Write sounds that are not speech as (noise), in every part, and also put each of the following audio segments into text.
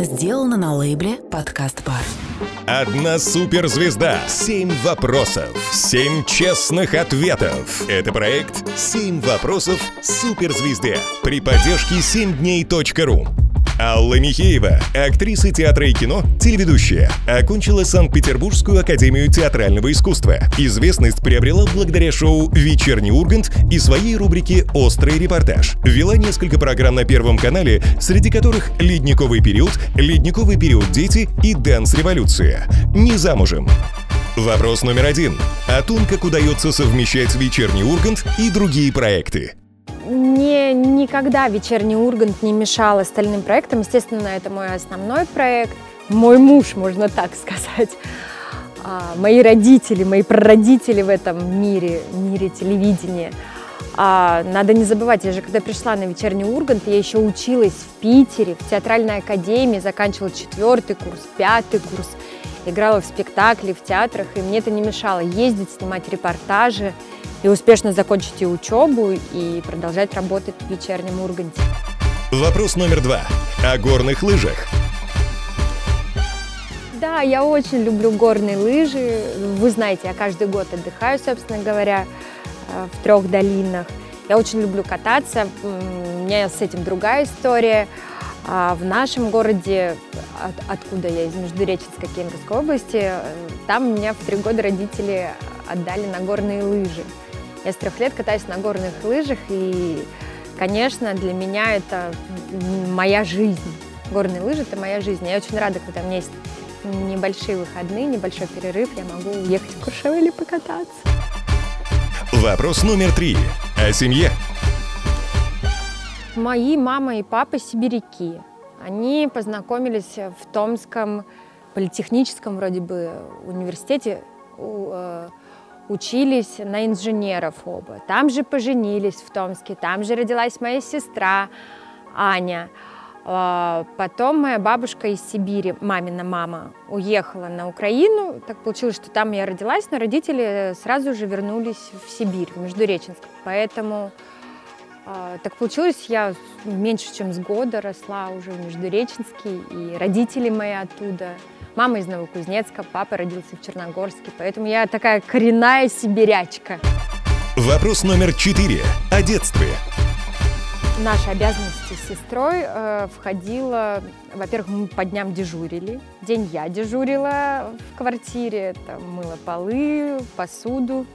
Сделано на лейбле «Подкаст Бар». Одна суперзвезда, семь вопросов, семь честных ответов. Это проект «Семь вопросов суперзвезды» при поддержке 7дней.ру. Алла Михеева, актриса театра и кино, телеведущая, окончила Санкт-Петербургскую академию театрального искусства. Известность приобрела благодаря шоу «Вечерний Ургант» и своей рубрике «Острый репортаж». Вела несколько программ на Первом канале, среди которых «Ледниковый период», «Ледниковый период дети» и «Дэнс-революция». Не замужем. Вопрос номер один. О том, как удается совмещать «Вечерний Ургант» и другие проекты. Мне никогда вечерний Ургант не мешал остальным проектам. Естественно, это мой основной проект. Мой муж, можно так сказать. А, мои родители, мои прародители в этом мире, мире телевидения. А, надо не забывать, я же когда пришла на вечерний Ургант, я еще училась в Питере, в театральной академии, заканчивала четвертый курс, пятый курс, играла в спектакле, в театрах, и мне это не мешало ездить, снимать репортажи и успешно закончить и учебу, и продолжать работать в вечернем Урганте. Вопрос номер два. О горных лыжах. Да, я очень люблю горные лыжи. Вы знаете, я каждый год отдыхаю, собственно говоря, э, в трех долинах. Я очень люблю кататься. У меня с этим другая история. А в нашем городе, от, откуда я, из Междуреченской Кемеровской области, э, там меня в три года родители отдали на горные лыжи. Я с трех лет катаюсь на горных лыжах, и, конечно, для меня это моя жизнь. Горные лыжи – это моя жизнь. Я очень рада, когда у меня есть небольшие выходные, небольшой перерыв, я могу уехать в Куршевель или покататься. Вопрос номер три. О семье. Мои мама и папа сибиряки. Они познакомились в Томском политехническом вроде бы университете, э, учились на инженеров оба. Там же поженились в Томске, там же родилась моя сестра Аня. А, потом моя бабушка из Сибири, мамина мама, уехала на Украину. Так получилось, что там я родилась, но родители сразу же вернулись в Сибирь, в Междуреченск. Поэтому так получилось, я меньше чем с года росла уже в Междуреченске, и родители мои оттуда. Мама из Новокузнецка, папа родился в Черногорске, поэтому я такая коренная сибирячка. Вопрос номер четыре. О детстве. Наши обязанности с сестрой э, входило, во-первых, мы по дням дежурили. День я дежурила в квартире, это мыла полы, посуду,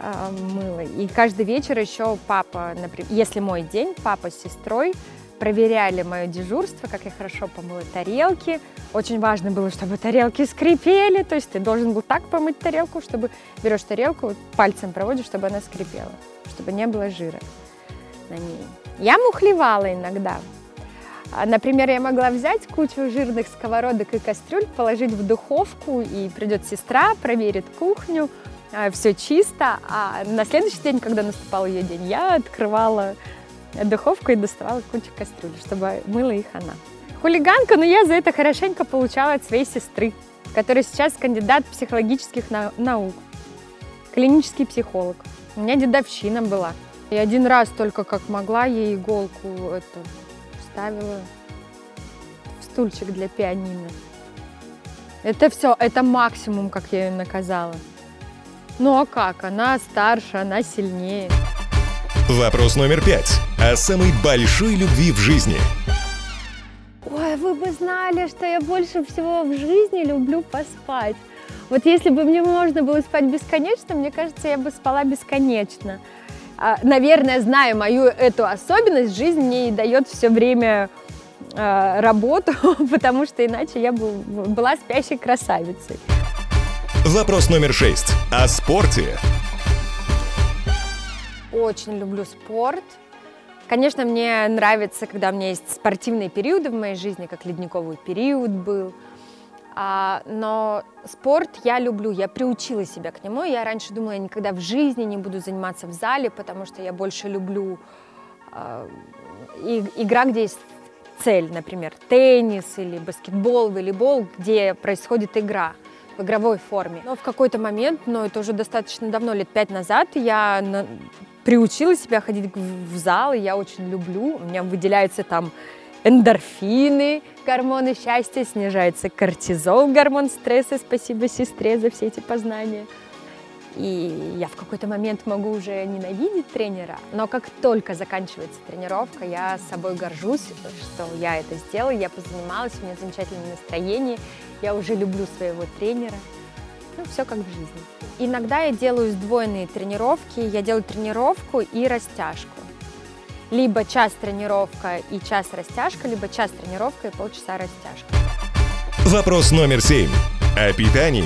мыла. И каждый вечер еще папа, например, если мой день, папа с сестрой проверяли мое дежурство, как я хорошо помыла тарелки. Очень важно было, чтобы тарелки скрипели, то есть ты должен был так помыть тарелку, чтобы берешь тарелку, пальцем проводишь, чтобы она скрипела, чтобы не было жира на ней. Я мухлевала иногда. А, например, я могла взять кучу жирных сковородок и кастрюль, положить в духовку, и придет сестра, проверит кухню, все чисто, а на следующий день, когда наступал ее день, я открывала духовку и доставала кучу кастрюль, чтобы мыла их она. Хулиганка, но я за это хорошенько получала от своей сестры, которая сейчас кандидат психологических наук, клинический психолог. У меня дедовщина была. И один раз только как могла ей иголку это, вставила в стульчик для пианино. Это все, это максимум, как я ее наказала. Ну а как? Она старше, она сильнее. Вопрос номер пять. О самой большой любви в жизни. Ой, вы бы знали, что я больше всего в жизни люблю поспать. Вот если бы мне можно было спать бесконечно, мне кажется, я бы спала бесконечно. А, наверное, зная мою эту особенность, жизнь мне и дает все время а, работу, (laughs) потому что иначе я бы была спящей красавицей. Вопрос номер шесть. О спорте. Очень люблю спорт. Конечно, мне нравится, когда у меня есть спортивные периоды в моей жизни, как ледниковый период был. А, но спорт я люблю, я приучила себя к нему. Я раньше думала, я никогда в жизни не буду заниматься в зале, потому что я больше люблю а, и, игра, где есть цель, например, теннис или баскетбол, волейбол, где происходит игра игровой форме. Но в какой-то момент, но это уже достаточно давно, лет пять назад, я на... приучила себя ходить в зал, и я очень люблю. У меня выделяются там эндорфины, гормоны счастья, снижается кортизол, гормон стресса. Спасибо сестре за все эти познания. И я в какой-то момент могу уже ненавидеть тренера, но как только заканчивается тренировка, я собой горжусь, что я это сделала, я позанималась, у меня замечательное настроение, я уже люблю своего тренера. Ну, все как в жизни. Иногда я делаю сдвоенные тренировки, я делаю тренировку и растяжку. Либо час тренировка и час растяжка, либо час тренировка и полчаса растяжка. Вопрос номер семь. О питании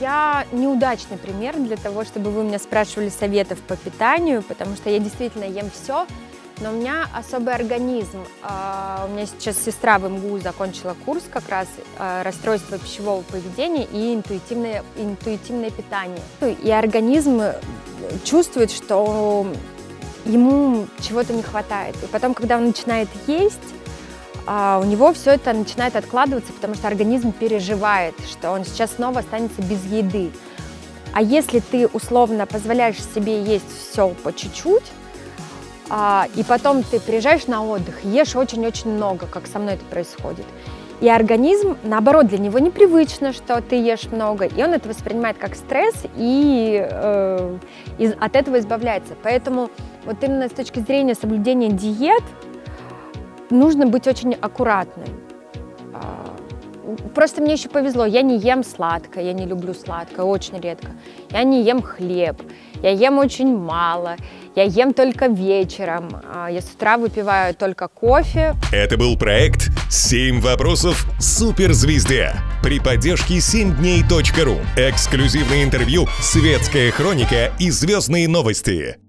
я неудачный пример для того, чтобы вы меня спрашивали советов по питанию, потому что я действительно ем все, но у меня особый организм. А, у меня сейчас сестра в МГУ закончила курс как раз а, расстройство пищевого поведения и интуитивное, интуитивное питание. И организм чувствует, что ему чего-то не хватает. И потом, когда он начинает есть, а у него все это начинает откладываться, потому что организм переживает, что он сейчас снова останется без еды. А если ты условно позволяешь себе есть все по чуть-чуть, а, и потом ты приезжаешь на отдых, ешь очень-очень много, как со мной это происходит, и организм, наоборот, для него непривычно, что ты ешь много, и он это воспринимает как стресс и, э, и от этого избавляется. Поэтому вот именно с точки зрения соблюдения диет, нужно быть очень аккуратной. Просто мне еще повезло, я не ем сладкое, я не люблю сладкое, очень редко. Я не ем хлеб, я ем очень мало, я ем только вечером, а, я с утра выпиваю только кофе. Это был проект «Семь вопросов суперзвезде» при поддержке 7дней.ру. Эксклюзивное интервью, светская хроника и звездные новости.